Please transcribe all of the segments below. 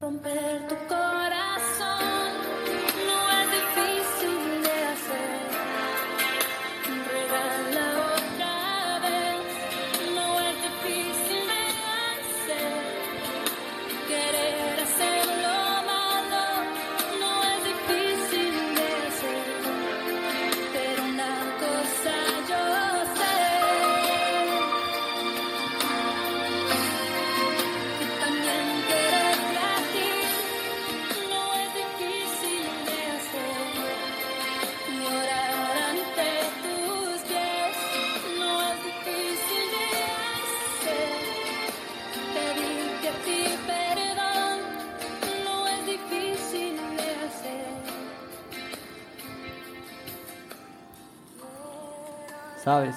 Romper tu corazón ¿Sabes?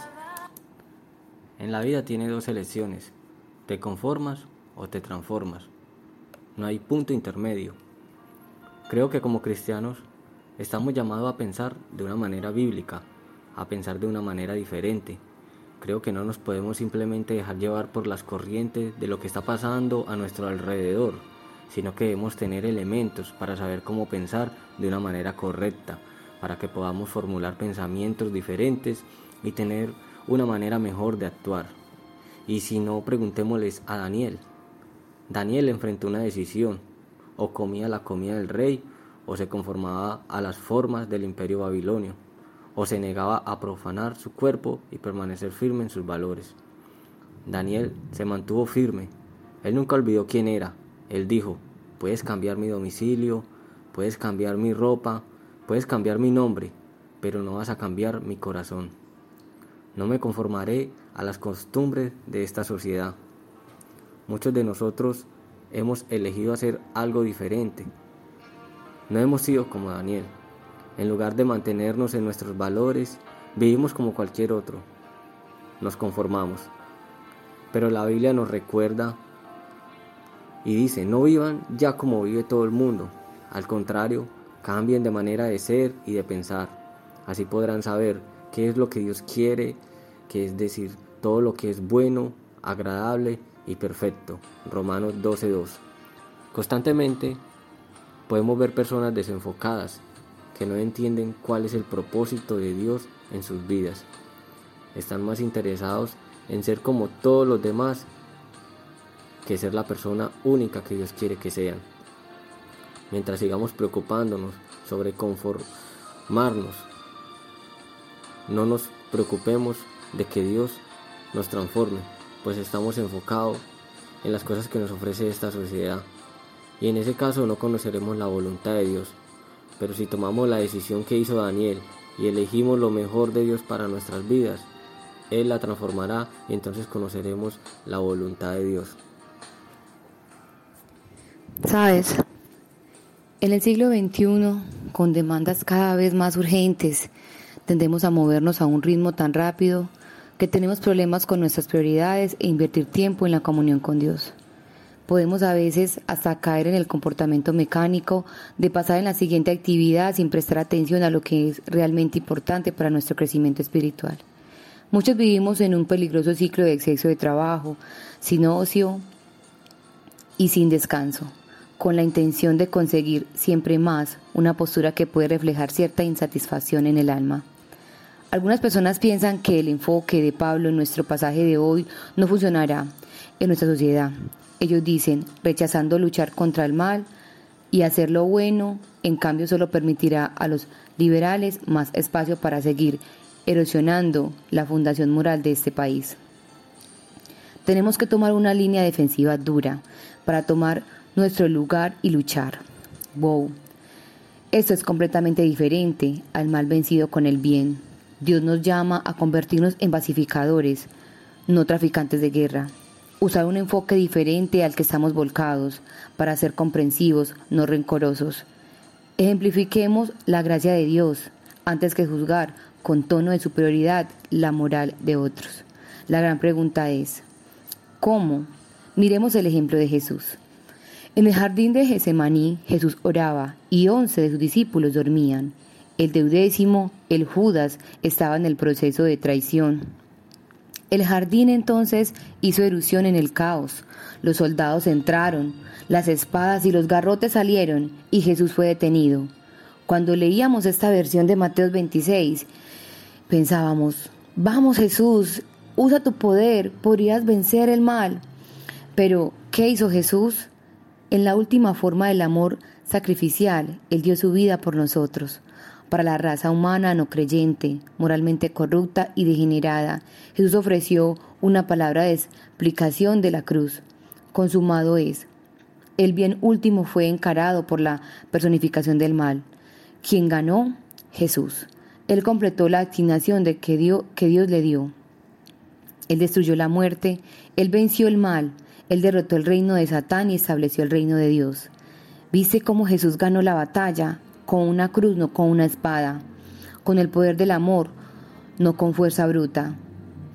En la vida tiene dos elecciones. Te conformas o te transformas. No hay punto intermedio. Creo que como cristianos estamos llamados a pensar de una manera bíblica, a pensar de una manera diferente. Creo que no nos podemos simplemente dejar llevar por las corrientes de lo que está pasando a nuestro alrededor, sino que debemos tener elementos para saber cómo pensar de una manera correcta, para que podamos formular pensamientos diferentes y tener una manera mejor de actuar. Y si no, preguntémosles a Daniel. Daniel enfrentó una decisión, o comía la comida del rey, o se conformaba a las formas del imperio babilonio, o se negaba a profanar su cuerpo y permanecer firme en sus valores. Daniel se mantuvo firme, él nunca olvidó quién era, él dijo, puedes cambiar mi domicilio, puedes cambiar mi ropa, puedes cambiar mi nombre, pero no vas a cambiar mi corazón. No me conformaré a las costumbres de esta sociedad. Muchos de nosotros hemos elegido hacer algo diferente. No hemos sido como Daniel. En lugar de mantenernos en nuestros valores, vivimos como cualquier otro. Nos conformamos. Pero la Biblia nos recuerda y dice, no vivan ya como vive todo el mundo. Al contrario, cambien de manera de ser y de pensar. Así podrán saber qué es lo que Dios quiere, que es decir, todo lo que es bueno, agradable y perfecto. Romanos 12.2. Constantemente podemos ver personas desenfocadas que no entienden cuál es el propósito de Dios en sus vidas. Están más interesados en ser como todos los demás que ser la persona única que Dios quiere que sean. Mientras sigamos preocupándonos sobre conformarnos, no nos preocupemos de que Dios nos transforme, pues estamos enfocados en las cosas que nos ofrece esta sociedad. Y en ese caso no conoceremos la voluntad de Dios. Pero si tomamos la decisión que hizo Daniel y elegimos lo mejor de Dios para nuestras vidas, Él la transformará y entonces conoceremos la voluntad de Dios. Sabes, en el siglo XXI, con demandas cada vez más urgentes, tendemos a movernos a un ritmo tan rápido que tenemos problemas con nuestras prioridades e invertir tiempo en la comunión con Dios. Podemos a veces hasta caer en el comportamiento mecánico de pasar en la siguiente actividad sin prestar atención a lo que es realmente importante para nuestro crecimiento espiritual. Muchos vivimos en un peligroso ciclo de exceso de trabajo, sin ocio y sin descanso, con la intención de conseguir siempre más, una postura que puede reflejar cierta insatisfacción en el alma. Algunas personas piensan que el enfoque de Pablo en nuestro pasaje de hoy no funcionará en nuestra sociedad. Ellos dicen, rechazando luchar contra el mal y hacer lo bueno, en cambio solo permitirá a los liberales más espacio para seguir erosionando la fundación moral de este país. Tenemos que tomar una línea defensiva dura para tomar nuestro lugar y luchar. Wow. Esto es completamente diferente al mal vencido con el bien. Dios nos llama a convertirnos en pacificadores, no traficantes de guerra. Usar un enfoque diferente al que estamos volcados para ser comprensivos, no rencorosos. Ejemplifiquemos la gracia de Dios antes que juzgar con tono de superioridad la moral de otros. La gran pregunta es, ¿cómo? Miremos el ejemplo de Jesús. En el jardín de Gesemaní Jesús oraba y once de sus discípulos dormían. El deudécimo, el Judas, estaba en el proceso de traición. El jardín entonces hizo erupción en el caos. Los soldados entraron, las espadas y los garrotes salieron y Jesús fue detenido. Cuando leíamos esta versión de Mateo 26, pensábamos, vamos Jesús, usa tu poder, podrías vencer el mal. Pero, ¿qué hizo Jesús? En la última forma del amor sacrificial, Él dio su vida por nosotros. Para la raza humana no creyente, moralmente corrupta y degenerada, Jesús ofreció una palabra de explicación de la cruz. Consumado es. El bien último fue encarado por la personificación del mal. ¿Quién ganó? Jesús. Él completó la asignación de que, dio, que Dios le dio. Él destruyó la muerte, Él venció el mal, Él derrotó el reino de Satán y estableció el reino de Dios. ¿Viste cómo Jesús ganó la batalla? Con una cruz, no con una espada. Con el poder del amor, no con fuerza bruta.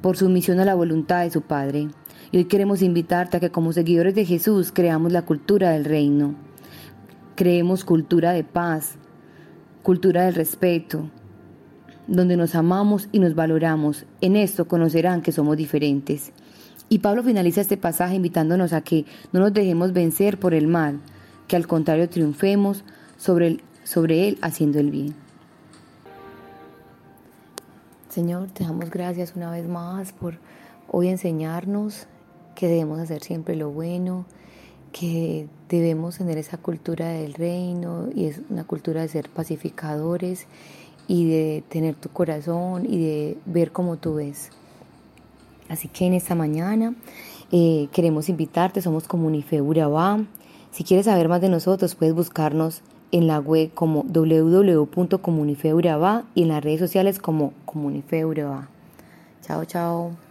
Por sumisión a la voluntad de su Padre. Y hoy queremos invitarte a que como seguidores de Jesús creamos la cultura del reino. Creemos cultura de paz, cultura del respeto, donde nos amamos y nos valoramos. En esto conocerán que somos diferentes. Y Pablo finaliza este pasaje invitándonos a que no nos dejemos vencer por el mal, que al contrario triunfemos sobre, el, sobre él haciendo el bien. Señor, te damos gracias una vez más por hoy enseñarnos que debemos hacer siempre lo bueno, que debemos tener esa cultura del reino y es una cultura de ser pacificadores y de tener tu corazón y de ver como tú ves. Así que en esta mañana eh, queremos invitarte, somos Comunife Urabá. Si quieres saber más de nosotros, puedes buscarnos en la web como www.comunifeurabá y en las redes sociales como Comunife Urabá. Chao, chao.